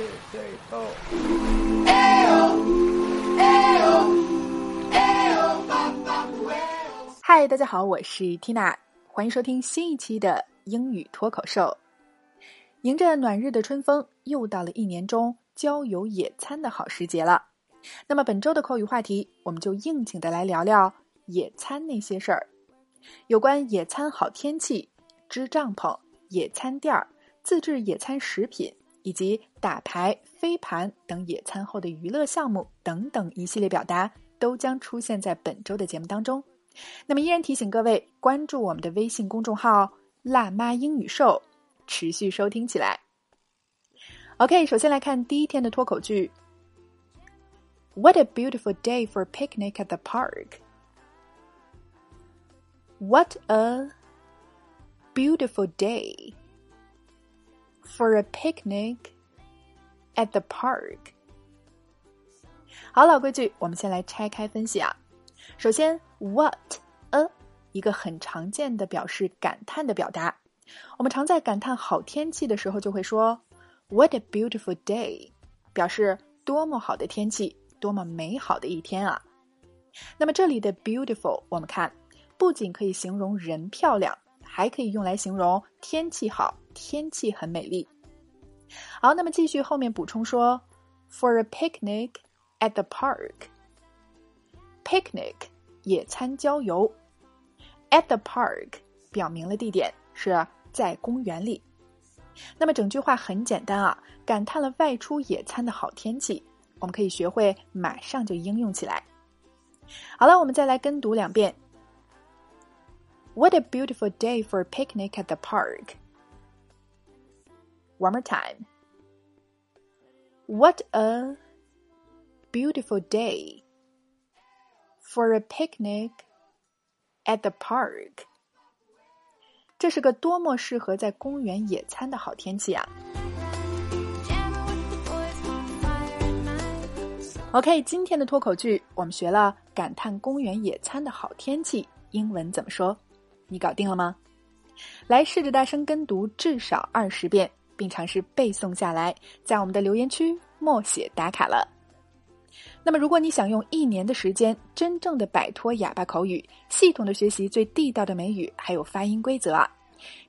two, three, four. 嗨，大家好，我是 Tina，欢迎收听新一期的英语脱口秀。迎着暖日的春风，又到了一年中郊游野餐的好时节了。那么本周的口语话题，我们就应景的来聊聊野餐那些事儿，有关野餐好天气、支帐篷、野餐垫儿、自制野餐食品。以及打牌、飞盘等野餐后的娱乐项目等等一系列表达，都将出现在本周的节目当中。那么，依然提醒各位关注我们的微信公众号“辣妈英语秀”，持续收听起来。OK，首先来看第一天的脱口剧。What a beautiful day for picnic at the park! What a beautiful day! For a picnic at the park。好，老规矩，我们先来拆开分析啊。首先，what a 一个很常见的表示感叹的表达，我们常在感叹好天气的时候就会说 "What a beautiful day"，表示多么好的天气，多么美好的一天啊。那么这里的 beautiful，我们看不仅可以形容人漂亮。还可以用来形容天气好，天气很美丽。好，那么继续后面补充说，for a picnic at the park，picnic 野餐郊游，at the park 表明了地点是在公园里。那么整句话很简单啊，感叹了外出野餐的好天气，我们可以学会马上就应用起来。好了，我们再来跟读两遍。What a beautiful day for a picnic at the park. One more time. What a beautiful day for a picnic at the park. 这是个多么适合在公园野餐的好天气啊！OK，今天的脱口剧我们学了感叹公园野餐的好天气，英文怎么说？你搞定了吗？来试着大声跟读至少二十遍，并尝试背诵下来，在我们的留言区默写打卡了。那么，如果你想用一年的时间真正的摆脱哑巴口语，系统的学习最地道的美语，还有发音规则啊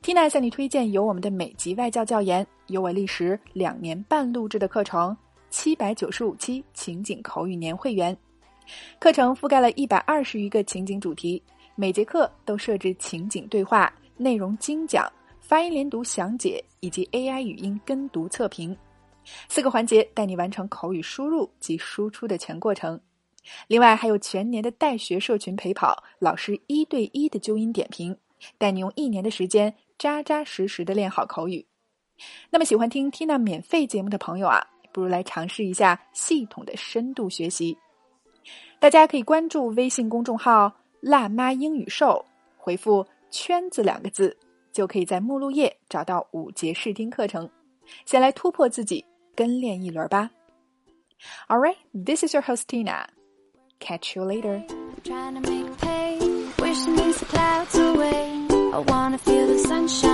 ，Tina 向你推荐由我们的美籍外教教研，由我历时两年半录制的课程，七百九十五期情景口语年会员，课程覆盖了一百二十余个情景主题。每节课都设置情景对话、内容精讲、发音连读详解以及 AI 语音跟读测评，四个环节带你完成口语输入及输出的全过程。另外还有全年的带学社群陪跑，老师一对一的纠音点评，带你用一年的时间扎扎实实的练好口语。那么喜欢听 Tina 免费节目的朋友啊，不如来尝试一下系统的深度学习。大家可以关注微信公众号。辣妈英语秀，回复“圈子”两个字，就可以在目录页找到五节试听课程，先来突破自己，跟练一轮吧。All right, this is your host Tina. Catch you later. Trying to make pay, wishing these clouds away. I wanna feel the sunshine.